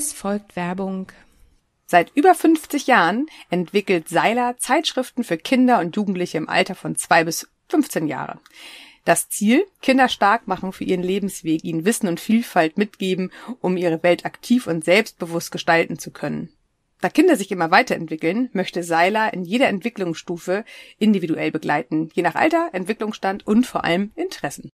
Es folgt Werbung. Seit über 50 Jahren entwickelt Seiler Zeitschriften für Kinder und Jugendliche im Alter von zwei bis 15 Jahre. Das Ziel, Kinder stark machen für ihren Lebensweg, ihnen Wissen und Vielfalt mitgeben, um ihre Welt aktiv und selbstbewusst gestalten zu können. Da Kinder sich immer weiterentwickeln, möchte Seiler in jeder Entwicklungsstufe individuell begleiten, je nach Alter, Entwicklungsstand und vor allem Interessen.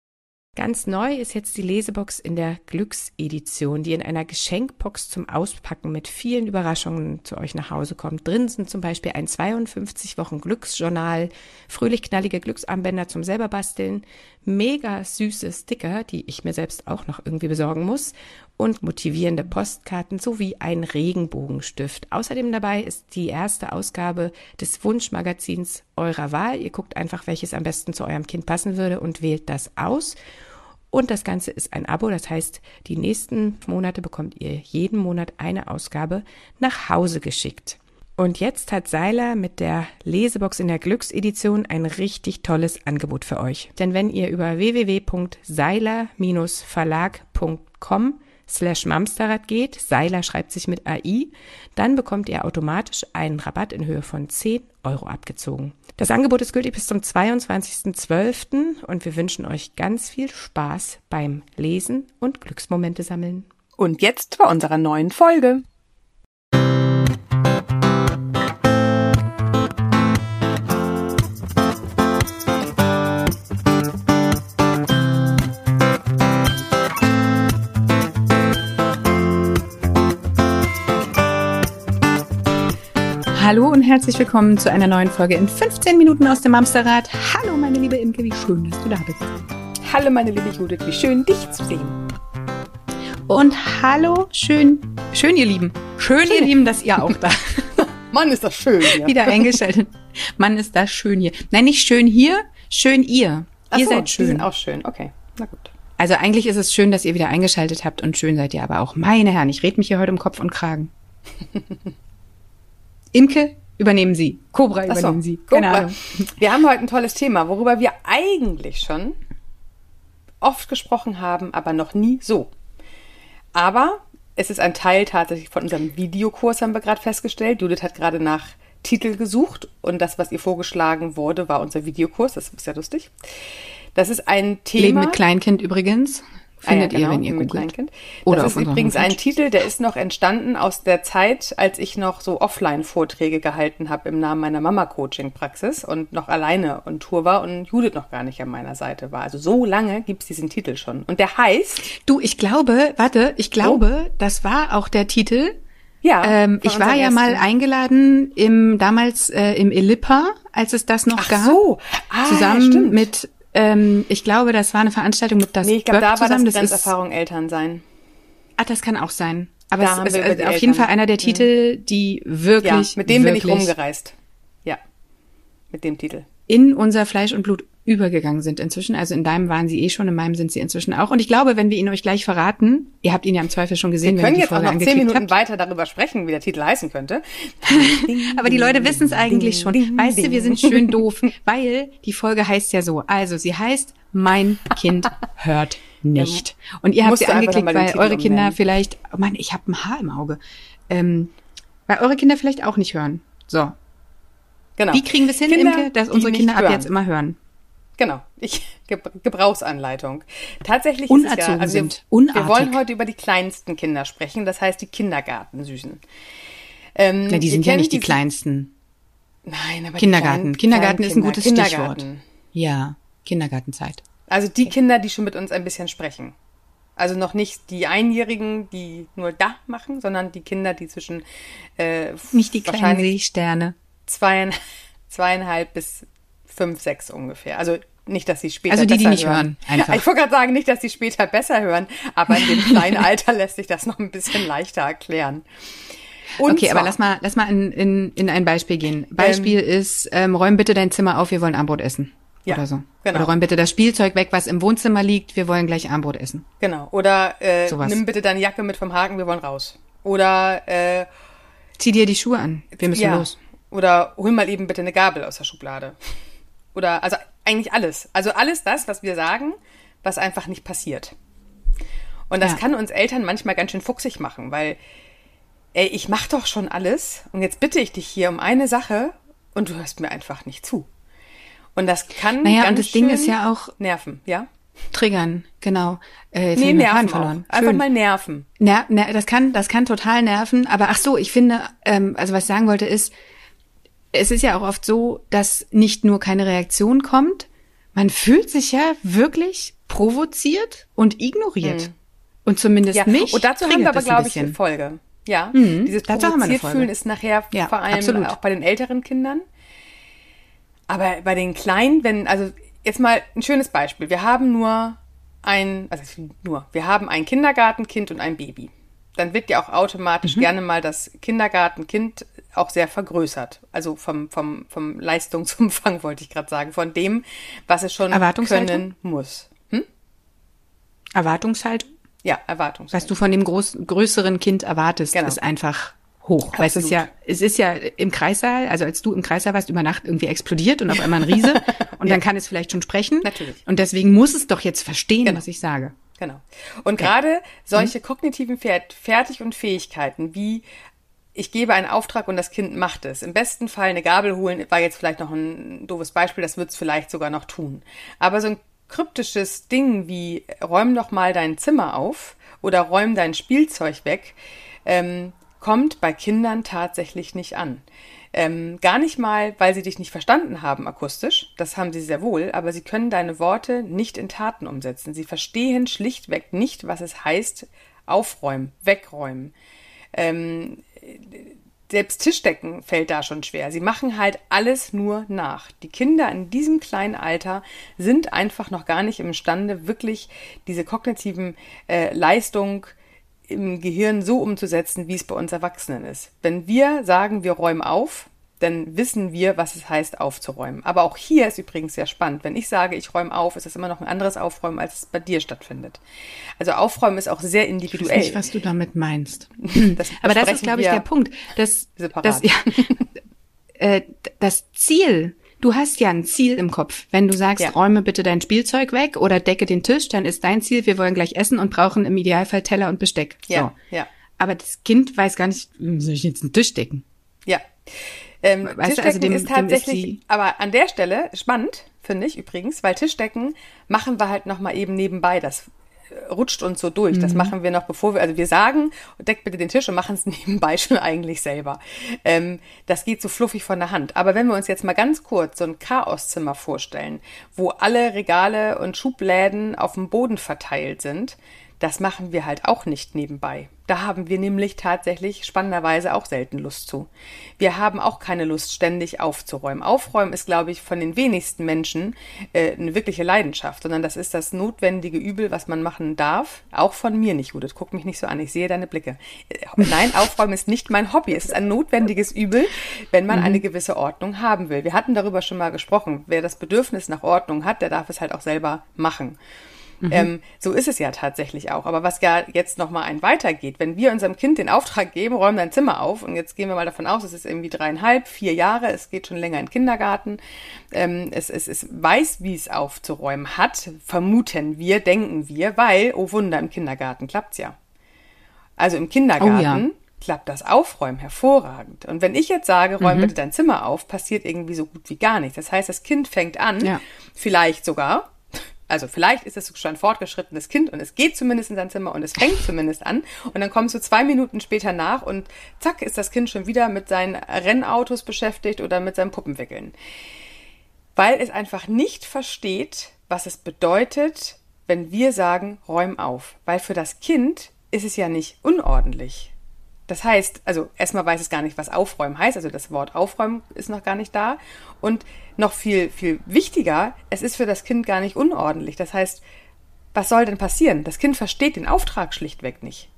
Ganz neu ist jetzt die Lesebox in der Glücksedition, die in einer Geschenkbox zum Auspacken mit vielen Überraschungen zu euch nach Hause kommt. Drin sind zum Beispiel ein 52 Wochen Glücksjournal, fröhlich knallige Glücksarmbänder zum selber basteln, mega süße Sticker, die ich mir selbst auch noch irgendwie besorgen muss und motivierende Postkarten sowie ein Regenbogenstift. Außerdem dabei ist die erste Ausgabe des Wunschmagazins eurer Wahl. Ihr guckt einfach, welches am besten zu eurem Kind passen würde und wählt das aus. Und das Ganze ist ein Abo, das heißt, die nächsten Monate bekommt ihr jeden Monat eine Ausgabe nach Hause geschickt. Und jetzt hat Seiler mit der Lesebox in der Glücksedition ein richtig tolles Angebot für euch. Denn wenn ihr über www.seiler-verlag.com slash Mamsterrad geht, Seiler schreibt sich mit AI, dann bekommt ihr automatisch einen Rabatt in Höhe von 10 Euro abgezogen. Das Angebot ist gültig bis zum 22.12. und wir wünschen euch ganz viel Spaß beim Lesen und Glücksmomente sammeln. Und jetzt bei unserer neuen Folge. Hallo und herzlich willkommen zu einer neuen Folge in 15 Minuten aus dem Amsterrad. Hallo meine liebe Imke, wie schön, dass du da bist. Hallo meine liebe Judith, wie schön dich zu sehen. Und hallo, schön, schön ihr Lieben. Schön, schön. ihr Lieben, dass ihr auch da. Mann ist das schön hier. Wieder eingeschaltet. Mann ist das schön hier. Nein, nicht schön hier, schön ihr. Ach ihr so, seid schön. Die sind auch schön. Okay, na gut. Also eigentlich ist es schön, dass ihr wieder eingeschaltet habt und schön seid ihr aber auch. Meine Herren, ich red mich hier heute um Kopf und Kragen. Imke, übernehmen Sie. Cobra so, übernehmen Sie. Keine Cobra. Ahnung. Wir haben heute ein tolles Thema, worüber wir eigentlich schon oft gesprochen haben, aber noch nie so. Aber es ist ein Teil tatsächlich von unserem Videokurs, haben wir gerade festgestellt. Judith hat gerade nach Titel gesucht und das, was ihr vorgeschlagen wurde, war unser Videokurs. Das ist ja lustig. Das ist ein Thema. Leben mit Kleinkind übrigens. Findet ah, ja, genau, ihr, wenn ihr googelt. Kleinkind. Oder das ist übrigens Homepage. ein Titel, der ist noch entstanden aus der Zeit, als ich noch so Offline-Vorträge gehalten habe im Namen meiner Mama-Coaching-Praxis und noch alleine on Tour war und Judith noch gar nicht an meiner Seite war. Also so lange gibt's diesen Titel schon. Und der heißt... Du, ich glaube, warte, ich glaube, oh. das war auch der Titel. Ja. Ähm, ich war ja ersten. mal eingeladen im damals äh, im Elipa, als es das noch Ach gab. So. Ah, zusammen ja, mit ähm, ich glaube, das war eine Veranstaltung mit das Nee, ich glaube, da war zusammen. das Grenzerfahrung das ist, Eltern sein. Ah, das kann auch sein. Aber da es ist also auf jeden Fall einer der. Titel, die wirklich. Ja, mit dem bin ich rumgereist. Ja. Mit dem Titel. In unser Fleisch und Blut übergegangen sind inzwischen. Also in deinem waren sie eh schon, in meinem sind sie inzwischen auch. Und ich glaube, wenn wir ihn euch gleich verraten, ihr habt ihn ja im Zweifel schon gesehen, wir können wenn ihr die Folge jetzt auch noch zehn Minuten habt. weiter darüber sprechen, wie der Titel heißen könnte. Aber die Leute wissen es eigentlich schon. Weißt du, wir sind schön doof, weil die Folge heißt ja so. Also sie heißt Mein Kind hört nicht. Und ihr habt sie angeklickt, weil eure Kinder umnehmen. vielleicht, oh Mann, ich habe ein Haar im Auge, ähm, weil eure Kinder vielleicht auch nicht hören. So. Genau. Wie kriegen wir es hin, Kinder, Imke, dass unsere Kinder ab jetzt immer hören? Genau, ich Gebrauchsanleitung. Tatsächlich Unerzogen ist es ja, also sind. Wir, wir, wollen heute über die kleinsten Kinder sprechen, das heißt die Kindergartensüßen. Ähm, Na, die sind ja nicht die, die kleinsten. Nein, aber Kindergarten. Kindergarten ist ein gutes Stichwort. Ja, Kindergartenzeit. Also die Kinder, die schon mit uns ein bisschen sprechen. Also noch nicht die Einjährigen, die nur da machen, sondern die Kinder, die zwischen äh, nicht die kleinen Seesterne zweieinhalb, zweieinhalb bis fünf, sechs ungefähr. Also nicht, dass sie später also die, die nicht hören. hören. Ich wollte gerade sagen, nicht, dass sie später besser hören, aber in dem kleinen Alter lässt sich das noch ein bisschen leichter erklären. Und okay, zwar, aber lass mal, lass mal in, in, in ein Beispiel gehen. Beispiel ähm, ist, ähm, räum bitte dein Zimmer auf, wir wollen Armbrot essen. Ja, oder so. Genau. Oder räum bitte das Spielzeug weg, was im Wohnzimmer liegt, wir wollen gleich Armbrot essen. Genau. Oder äh, nimm bitte deine Jacke mit vom Haken, wir wollen raus. Oder äh, zieh dir die Schuhe an, wir müssen ja. los. Oder hol mal eben bitte eine Gabel aus der Schublade. Oder also eigentlich alles. Also alles das, was wir sagen, was einfach nicht passiert. Und das ja. kann uns Eltern manchmal ganz schön fuchsig machen, weil ey, ich mach doch schon alles und jetzt bitte ich dich hier um eine Sache und du hörst mir einfach nicht zu. Und das kann Naja, ganz und das Ding schön ist ja auch nerven, ja? triggern, genau. Äh, jetzt Nee, nerven verloren. Einfach Schön. mal nerven. Ner ner das kann, das kann total nerven. Aber ach so, ich finde, ähm, also was ich sagen wollte ist, es ist ja auch oft so, dass nicht nur keine Reaktion kommt, man fühlt sich ja wirklich provoziert und ignoriert. Und zumindest Mhm. Ja, mich. und dazu haben wir aber, glaube ich, eine. Folge. Ja, Mhm, dieses provoziert fühlen ist nachher Ja, vor allem absolut. auch bei den älteren Kindern. Aber bei den Kleinen, wenn, also jetzt mal ein schönes Beispiel. Wir haben nur ein, also nur, wir haben ein Kindergartenkind und ein Baby. Dann wird ja auch automatisch Mhm. gerne mal das Kindergartenkind auch sehr vergrößert. Also vom, vom, vom Leistungsumfang wollte ich gerade sagen, von dem, was es schon können muss. Hm? Erwartungshaltung, Ja, Erwartungshaltung. was du von dem groß, größeren Kind erwartest, Genau. ist einfach hoch. Weil es ist ja, Absolut. es ist ja im Kreissaal, also als du im Kreissaal warst, über Nacht irgendwie explodiert und auf einmal ein Riese und dann kann es vielleicht schon sprechen. Natürlich. Und deswegen muss es doch jetzt verstehen, Genau. was ich sage. Genau. Und gerade solche kognitiven Fer Fertig- und Fähigkeiten wie ich gebe einen Auftrag und das Kind macht es. Im besten Fall eine Gabel holen, war jetzt vielleicht noch ein doofes Beispiel, das wird es vielleicht sogar noch tun. Aber so ein kryptisches Ding wie räum doch mal dein Zimmer auf oder räum dein Spielzeug weg, ähm, kommt bei Kindern tatsächlich nicht an. Ähm, gar nicht mal, weil sie dich nicht verstanden haben akustisch, das haben sie sehr wohl, aber sie können deine Worte nicht in Taten umsetzen. Sie verstehen schlichtweg nicht, was es heißt, aufräumen, wegräumen. Ähm, selbst Tischdecken fällt da schon schwer. Sie machen halt alles nur nach. Die Kinder in diesem kleinen Alter sind einfach noch gar nicht imstande, wirklich diese kognitiven äh, Leistung im Gehirn so umzusetzen, wie es bei uns Erwachsenen ist. Wenn wir sagen, wir räumen auf, dann wissen wir, was es heißt, aufzuräumen. Aber auch hier ist übrigens sehr spannend. Wenn ich sage, ich räume auf, ist das immer noch ein anderes Aufräumen, als es bei dir stattfindet. Also Aufräumen ist auch sehr Ich weiß individuell. nicht, was du damit meinst. Das Aber das ist, glaube ich, der Punkt. Das, das, ja, äh, das Ziel, du hast ja ein Ziel im Kopf. Wenn du sagst, Ja. räume bitte dein Spielzeug weg oder decke den Tisch, dann ist dein Ziel, wir wollen gleich essen und brauchen im Idealfall Teller und Besteck. Ja, so. ja. Aber das Kind weiß gar nicht, wie soll ich jetzt einen Tisch decken? Ja. Ähm, Weißt du, Tischdecken also dem- ist ist tatsächlich, die- aber an der Stelle spannend, finde ich übrigens, weil Tischdecken machen wir halt nochmal eben nebenbei. Das äh, rutscht uns so durch. Mhm. Das machen wir noch bevor wir, also wir sagen, deckt bitte den Tisch und machen es nebenbei schon eigentlich selber. Ähm, das geht so fluffig von der Hand. Aber wenn wir uns jetzt mal ganz kurz so ein Chaoszimmer vorstellen, wo alle Regale und Schubläden auf dem Boden verteilt sind, das machen wir halt auch nicht nebenbei. Da haben wir nämlich tatsächlich spannenderweise auch selten Lust zu. Wir haben auch keine Lust, ständig aufzuräumen. Aufräumen ist, glaube ich, von den wenigsten Menschen äh, eine wirkliche Leidenschaft, sondern das ist das notwendige Übel, was man machen darf. Auch von mir nicht, Judith. Guck mich nicht so an. Ich sehe deine Blicke. Äh, Nein, Aufräumen ist nicht mein Hobby. Es ist ein notwendiges Übel, wenn man eine gewisse Ordnung haben will. Wir hatten darüber schon mal gesprochen. Wer das Bedürfnis nach Ordnung hat, der darf es halt auch selber machen. Ähm, so ist es ja tatsächlich auch. Aber was ja jetzt nochmal ein weitergeht, wenn wir unserem Kind den Auftrag geben, räum dein Zimmer auf, und jetzt gehen wir mal davon aus, es ist irgendwie dreieinhalb, vier Jahre, es geht schon länger in den Kindergarten, ähm, es, es, es weiß, wie es aufzuräumen hat, vermuten wir, denken wir, weil, oh Wunder, im Kindergarten klappt's ja. Also im Kindergarten Oh ja. klappt das Aufräumen hervorragend. Und wenn ich jetzt sage, räum Mhm. bitte dein Zimmer auf, passiert irgendwie so gut wie gar nichts. Das heißt, das Kind fängt an, Ja. vielleicht sogar, also vielleicht ist es schon ein fortgeschrittenes Kind und es geht zumindest in sein Zimmer und es fängt zumindest an. Und dann kommst du zwei Minuten später nach und zack ist das Kind schon wieder mit seinen Rennautos beschäftigt oder mit seinem Puppenwickeln. Weil es einfach nicht versteht, was es bedeutet, wenn wir sagen, räum auf. Weil für das Kind ist es ja nicht unordentlich. Das heißt, also erstmal weiß es gar nicht, was aufräumen heißt. Also das Wort aufräumen ist noch gar nicht da. Und noch viel, viel wichtiger, es ist für das Kind gar nicht unordentlich. Das heißt, was soll denn passieren? Das Kind versteht den Auftrag schlichtweg nicht.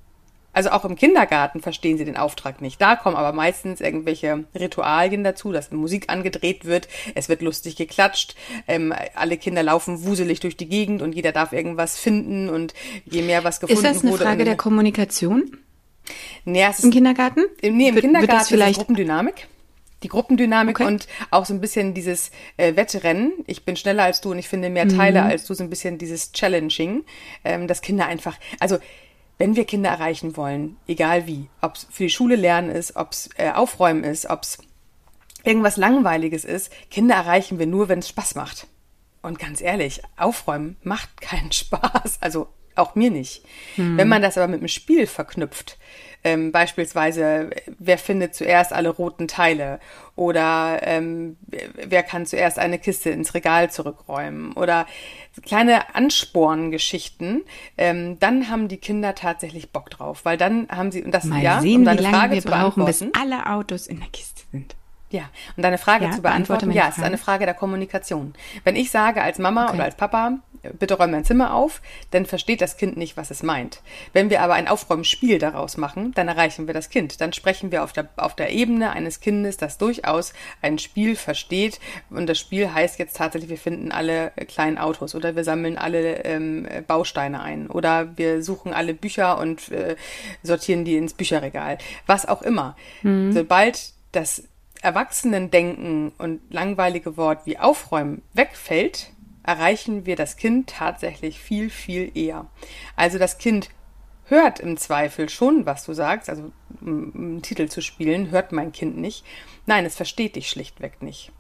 Also auch im Kindergarten verstehen sie den Auftrag nicht. Da kommen aber meistens irgendwelche Ritualien dazu, dass Musik angedreht wird, es wird lustig geklatscht, ähm, alle Kinder laufen wuselig durch die Gegend und jeder darf irgendwas finden und je mehr was gefunden Ist das eine wurde. Frage und- der Kommunikation nee, es ist im Kindergarten? im- Nee, im Wird- wird Kindergarten das ist vielleicht es Gruppendynamik. Die Gruppendynamik Okay. und auch so ein bisschen dieses äh, Wettrennen. Ich bin schneller als du und ich finde mehr Teile Mhm. als du. So ein bisschen dieses Challenging, ähm, dass Kinder einfach, also wenn wir Kinder erreichen wollen, egal wie, ob es für die Schule lernen ist, ob es äh, aufräumen ist, ob es irgendwas Langweiliges ist, Kinder erreichen wir nur, wenn es Spaß macht. Und ganz ehrlich, aufräumen macht keinen Spaß. Also auch mir nicht. Hm. Wenn man das aber mit einem Spiel verknüpft, ähm, beispielsweise, wer findet zuerst alle roten Teile oder ähm, wer kann zuerst eine Kiste ins Regal zurückräumen oder kleine Ansporngeschichten, ähm, dann haben die Kinder tatsächlich Bock drauf, weil dann haben sie und das Mal ja, sehen, um deine wie lange Frage wir brauchen, bis alle Autos in der Kiste sind. Ja, und deine Frage ja, zu beantworten, ja, es ist eine Frage der Kommunikation. Wenn ich sage als Mama okay. oder als Papa, bitte räum mein Zimmer auf, dann versteht das Kind nicht, was es meint. Wenn wir aber ein Aufräumspiel daraus machen, dann erreichen wir das Kind. Dann sprechen wir auf der, auf der Ebene eines Kindes, das durchaus ein Spiel versteht. Und das Spiel heißt jetzt tatsächlich, wir finden alle kleinen Autos oder wir sammeln alle ähm, Bausteine ein oder wir suchen alle Bücher und äh, sortieren die ins Bücherregal. Was auch immer. Mhm. Sobald das Erwachsenendenken und langweilige Wort wie aufräumen wegfällt, erreichen wir das Kind tatsächlich viel, viel eher. Also das Kind hört im Zweifel schon, was du sagst, also einen Titel zu spielen, hört mein Kind nicht. Nein, es versteht dich schlichtweg nicht.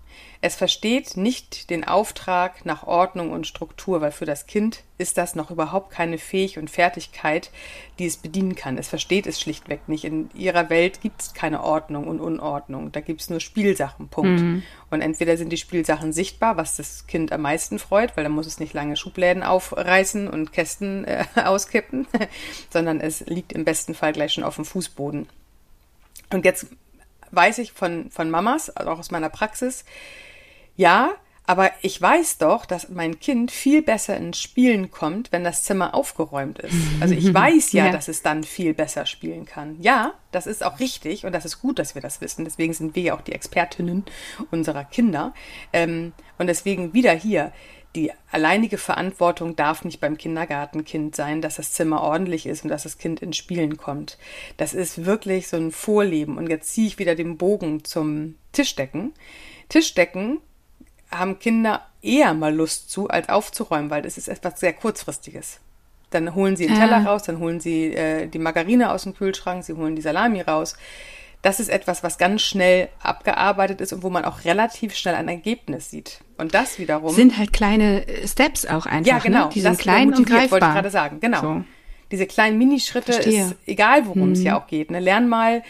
Es versteht nicht den Auftrag nach Ordnung und Struktur, weil für das Kind ist das noch überhaupt keine Fähigkeit und Fertigkeit, die es bedienen kann. Es versteht es schlichtweg nicht. In ihrer Welt gibt es keine Ordnung und Unordnung. Da gibt es nur Spielsachen, Punkt. Mhm. Und entweder sind die Spielsachen sichtbar, was das Kind am meisten freut, weil dann muss es nicht lange Schubläden aufreißen und Kästen äh, auskippen, sondern es liegt im besten Fall gleich schon auf dem Fußboden. Und jetzt weiß ich von, von Mamas, also auch aus meiner Praxis, ja, aber ich weiß doch, dass mein Kind viel besser ins Spielen kommt, wenn das Zimmer aufgeräumt ist. Also ich weiß ja, ja, dass es dann viel besser spielen kann. Ja, das ist auch richtig und das ist gut, dass wir das wissen. Deswegen sind wir ja auch die Expertinnen unserer Kinder. Ähm, und deswegen wieder hier, die alleinige Verantwortung darf nicht beim Kindergartenkind sein, dass das Zimmer ordentlich ist und dass das Kind ins Spielen kommt. Das ist wirklich so ein Vorleben. Und jetzt ziehe ich wieder den Bogen zum Tischdecken. Tischdecken haben Kinder eher mal Lust zu, als aufzuräumen, weil das ist etwas sehr kurzfristiges. Dann holen sie den Teller ja. raus, dann holen sie äh, die Margarine aus dem Kühlschrank, sie holen die Salami raus. Das ist etwas, was ganz schnell abgearbeitet ist und wo man auch relativ schnell ein Ergebnis sieht. Und das wiederum sind halt kleine äh, Steps auch einfach. Ja, genau. Ne? Die sind klein und greifbar. Wollte ich gerade sagen. Genau. So. Diese kleinen Minischritte Verstehe. ist egal, worum hm. es ja auch geht. Ne? Lern mal,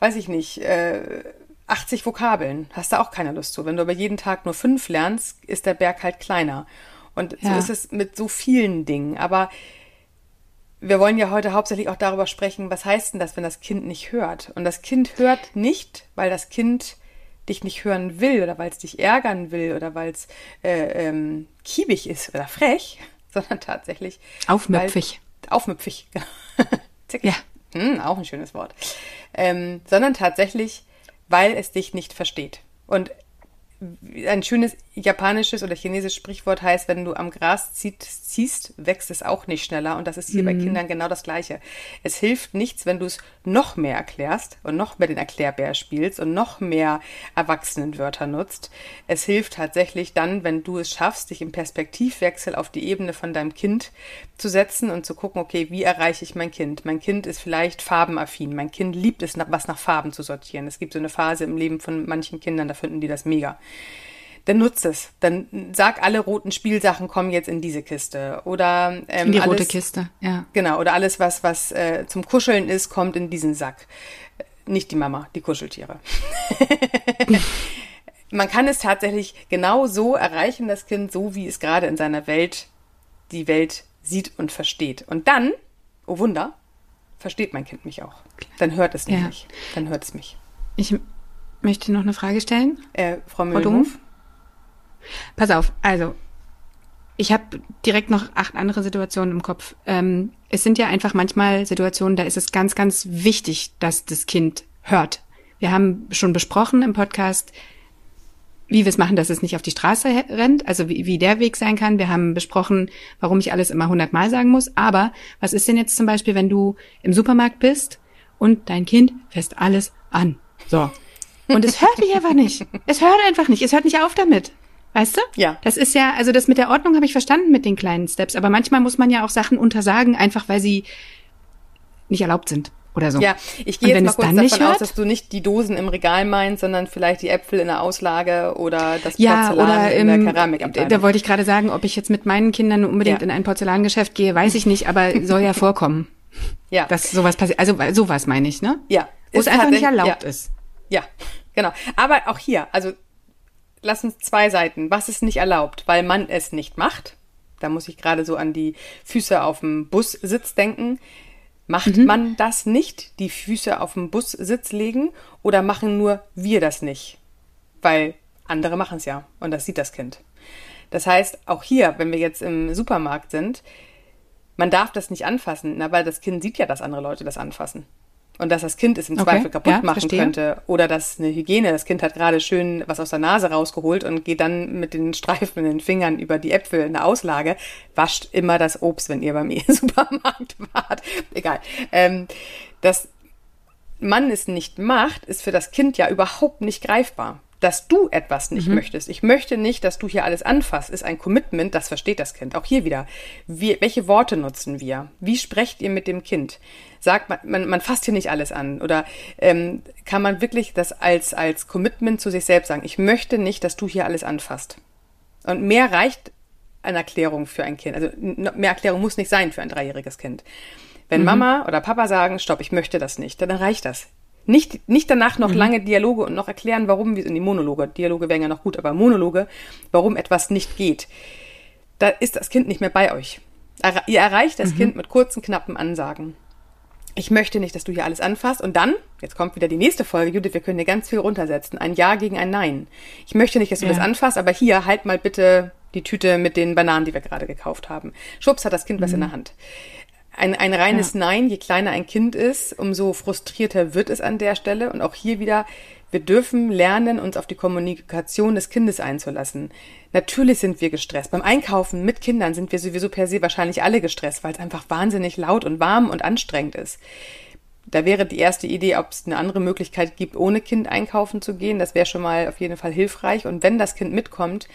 weiß ich nicht. Äh, 80 Vokabeln, hast du auch keine Lust zu. Wenn du aber jeden Tag nur fünf lernst, ist der Berg halt kleiner. Und ja. so ist es mit so vielen Dingen. Aber wir wollen ja heute hauptsächlich auch darüber sprechen, was heißt denn das, wenn das Kind nicht hört? Und das Kind hört nicht, weil das Kind dich nicht hören will oder weil es dich ärgern will oder weil es äh, ähm, kiebig ist oder frech, sondern tatsächlich. Aufmüpfig. Weil, aufmüpfig, genau. ja. Hm, auch ein schönes Wort. Ähm, sondern tatsächlich weil es dich nicht versteht. Und ein schönes japanisches oder chinesisches Sprichwort heißt, wenn du am Gras ziehst, ziehst wächst es auch nicht schneller. Und das ist hier mhm. bei Kindern genau das Gleiche. Es hilft nichts, wenn du es noch mehr erklärst und noch mehr den Erklärbär spielst und noch mehr Erwachsenenwörter nutzt. Es hilft tatsächlich dann, wenn du es schaffst, dich im Perspektivwechsel auf die Ebene von deinem Kind zu setzen und zu gucken, okay, wie erreiche ich mein Kind? Mein Kind ist vielleicht farbenaffin. Mein Kind liebt es, was nach Farben zu sortieren. Es gibt so eine Phase im Leben von manchen Kindern, da finden die das mega dann nutze es. Dann sag, alle roten Spielsachen kommen jetzt in diese Kiste. Oder ähm, in die alles, rote Kiste, ja. Genau, oder alles, was, was äh, zum Kuscheln ist, kommt in diesen Sack. Nicht die Mama, die Kuscheltiere. Man kann es tatsächlich genau so erreichen, das Kind, so wie es gerade in seiner Welt die Welt sieht und versteht. Und dann, oh Wunder, versteht mein Kind mich auch. Dann hört es ja. mich. Dann hört es mich. Ich möchte noch eine Frage stellen. Äh, Frau Mühlenhof. Pass auf, also ich habe direkt noch acht andere Situationen im Kopf. Ähm, es sind ja einfach manchmal Situationen, da ist es ganz, ganz wichtig, dass das Kind hört. Wir haben schon besprochen im Podcast, wie wir es machen, dass es nicht auf die Straße rennt, also wie, wie der Weg sein kann. Wir haben besprochen, warum ich alles immer hundertmal sagen muss. Aber was ist denn jetzt zum Beispiel, wenn du im Supermarkt bist und dein Kind fässt alles an? So. Und es hört dich einfach nicht. Es hört einfach nicht. Es hört nicht auf damit. Weißt du? Ja. Das ist ja, also das mit der Ordnung habe ich verstanden mit den kleinen Steps, aber manchmal muss man ja auch Sachen untersagen, einfach weil sie nicht erlaubt sind oder so. Ja, ich gehe jetzt mal kurz davon aus, dass du nicht die Dosen im Regal meinst, sondern vielleicht die Äpfel in der Auslage oder das ja, Porzellan oder in der Keramikabteilung. Da wollte ich gerade sagen, ob ich jetzt mit meinen Kindern unbedingt ja. in ein Porzellangeschäft gehe, weiß ich nicht, aber soll ja vorkommen. ja. Dass sowas passiert. Also sowas meine ich, ne? Ja. Wo es einfach nicht erlaubt ja. ist. Ja, genau. Aber auch hier, also lass uns zwei Seiten. Was ist nicht erlaubt? Weil man es nicht macht. Da muss ich gerade so an die Füße auf dem Bussitz denken. Macht mhm. man das nicht, die Füße auf dem Bussitz legen, oder machen nur wir das nicht? Weil andere machen es ja und das sieht das Kind. Das heißt, auch hier, wenn wir jetzt im Supermarkt sind, man darf das nicht anfassen, na, weil das Kind sieht ja, dass andere Leute das anfassen und dass das Kind es im okay, Zweifel kaputt ja, machen verstehe. könnte oder dass eine Hygiene, das Kind hat gerade schön was aus der Nase rausgeholt und geht dann mit den Streifen in den Fingern über die Äpfel in der Auslage, wascht immer das Obst, wenn ihr beim Supermarkt wart. Egal. Ähm, dass man es nicht macht, ist für das Kind ja überhaupt nicht greifbar dass du etwas nicht mhm. möchtest. Ich möchte nicht, dass du hier alles anfasst, ist ein Commitment, das versteht das Kind. Auch hier wieder. Wie, welche Worte nutzen wir? Wie sprecht ihr mit dem Kind? Sagt man, man, man fasst hier nicht alles an. Oder ähm, kann man wirklich das als, als Commitment zu sich selbst sagen? Ich möchte nicht, dass du hier alles anfasst. Und mehr reicht eine Erklärung für ein Kind. Also mehr Erklärung muss nicht sein für ein dreijähriges Kind. Wenn mhm. Mama oder Papa sagen, stopp, ich möchte das nicht, dann reicht das. Nicht, nicht danach noch mhm. lange Dialoge und noch erklären, warum, wir in die Monologe, Dialoge wären ja noch gut, aber Monologe, warum etwas nicht geht. Da ist das Kind nicht mehr bei euch. Ihr erreicht das mhm. Kind mit kurzen, knappen Ansagen. Ich möchte nicht, dass du hier alles anfasst. Und dann, jetzt kommt wieder die nächste Folge, Judith, wir können dir ganz viel runtersetzen. Ein Ja gegen ein Nein. Ich möchte nicht, dass du ja. das anfasst, aber hier, halt mal bitte die Tüte mit den Bananen, die wir gerade gekauft haben. Schubs hat das Kind mhm. was in der Hand. Ein, ein reines ja. Nein, je kleiner ein Kind ist, umso frustrierter wird es an der Stelle. Und auch hier wieder, wir dürfen lernen, uns auf die Kommunikation des Kindes einzulassen. Natürlich sind wir gestresst. Beim Einkaufen mit Kindern sind wir sowieso per se wahrscheinlich alle gestresst, weil es einfach wahnsinnig laut und warm und anstrengend ist. Da wäre die erste Idee, ob es eine andere Möglichkeit gibt, ohne Kind einkaufen zu gehen. Das wäre schon mal auf jeden Fall hilfreich. Und wenn das Kind mitkommt,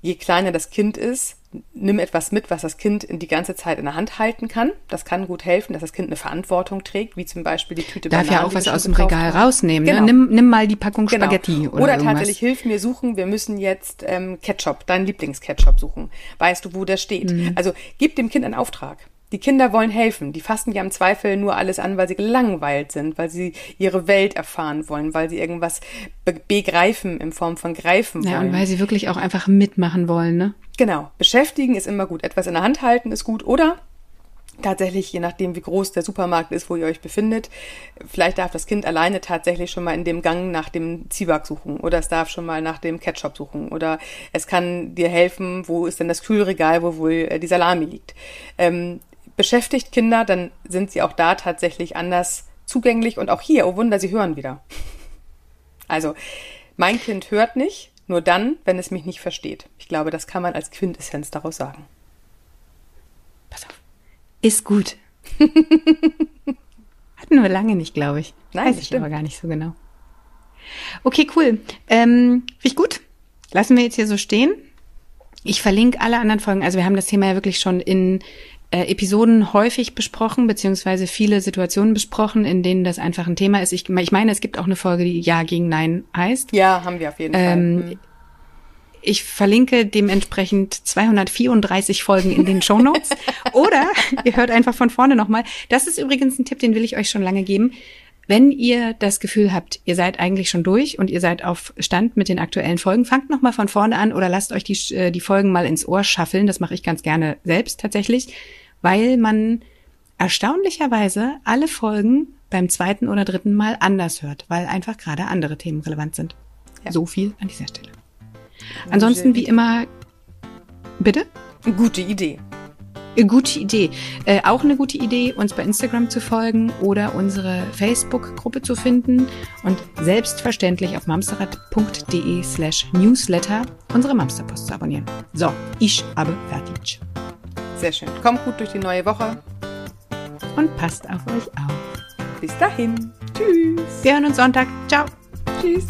je kleiner das Kind ist, nimm etwas mit, was das Kind in die ganze Zeit in der Hand halten kann. Das kann gut helfen, dass das Kind eine Verantwortung trägt, wie zum Beispiel die Tüte Darf Bananen, ja auch was aus dem Regal haben. rausnehmen. Ne? Genau. Ne? Nimm, nimm mal die Packung genau. Spaghetti oder, oder tatsächlich hilf mir suchen. Wir müssen jetzt ähm, Ketchup, deinen Lieblingsketchup suchen. Weißt du, wo der steht? Mhm. Also gib dem Kind einen Auftrag. Die Kinder wollen helfen. Die fassen ja im Zweifel nur alles an, weil sie gelangweilt sind, weil sie ihre Welt erfahren wollen, weil sie irgendwas be begreifen in Form von greifen wollen. Ja, und weil sie wirklich auch einfach mitmachen wollen, ne? Genau. Beschäftigen ist immer gut. Etwas in der Hand halten ist gut. Oder tatsächlich, je nachdem, wie groß der Supermarkt ist, wo ihr euch befindet, vielleicht darf das Kind alleine tatsächlich schon mal in dem Gang nach dem Zwieback suchen oder es darf schon mal nach dem Ketchup suchen oder es kann dir helfen, wo ist denn das Kühlregal, wo wohl äh, die Salami liegt. Ähm, beschäftigt Kinder, dann sind sie auch da tatsächlich anders zugänglich und auch hier, oh Wunder, sie hören wieder. Also, mein Kind hört nicht, nur dann, wenn es mich nicht versteht. Ich glaube, das kann man als Quintessenz daraus sagen. Pass auf. Ist gut. Hatten wir lange nicht, glaube ich. Nein, Weiß ich stimmt. aber gar nicht so genau. Okay, cool. Ähm, Finde gut. Lassen wir jetzt hier so stehen. Ich verlinke alle anderen Folgen. Also wir haben das Thema ja wirklich schon in äh, Episoden häufig besprochen, beziehungsweise viele Situationen besprochen, in denen das einfach ein Thema ist. Ich, ich meine, es gibt auch eine Folge, die Ja gegen Nein heißt. Ja, haben wir auf jeden ähm, Fall. Mhm. Ich verlinke dementsprechend 234 Folgen in den Show Notes. Oder ihr hört einfach von vorne nochmal. Das ist übrigens ein Tipp, den will ich euch schon lange geben. Wenn ihr das Gefühl habt, ihr seid eigentlich schon durch und ihr seid auf Stand mit den aktuellen Folgen, fangt noch mal von vorne an oder lasst euch die, äh, die Folgen mal ins Ohr schaffeln. Das mache ich ganz gerne selbst tatsächlich, weil man erstaunlicherweise alle Folgen beim zweiten oder dritten Mal anders hört, weil einfach gerade andere Themen relevant sind. Ja. So viel an dieser Stelle. Ansonsten wie immer, bitte? Gute Idee. Äh, gute Idee. Äh, auch eine gute Idee, uns bei Instagram zu folgen oder unsere Facebook-Gruppe zu finden und selbstverständlich auf mamsterrad.de slash newsletter unsere Mamsterpost zu abonnieren. So, ich habe fertig. Sehr schön. Kommt gut durch die neue Woche. Und passt auf euch auf. Bis dahin. Tschüss. Wir hören uns Sonntag. Ciao. Tschüss.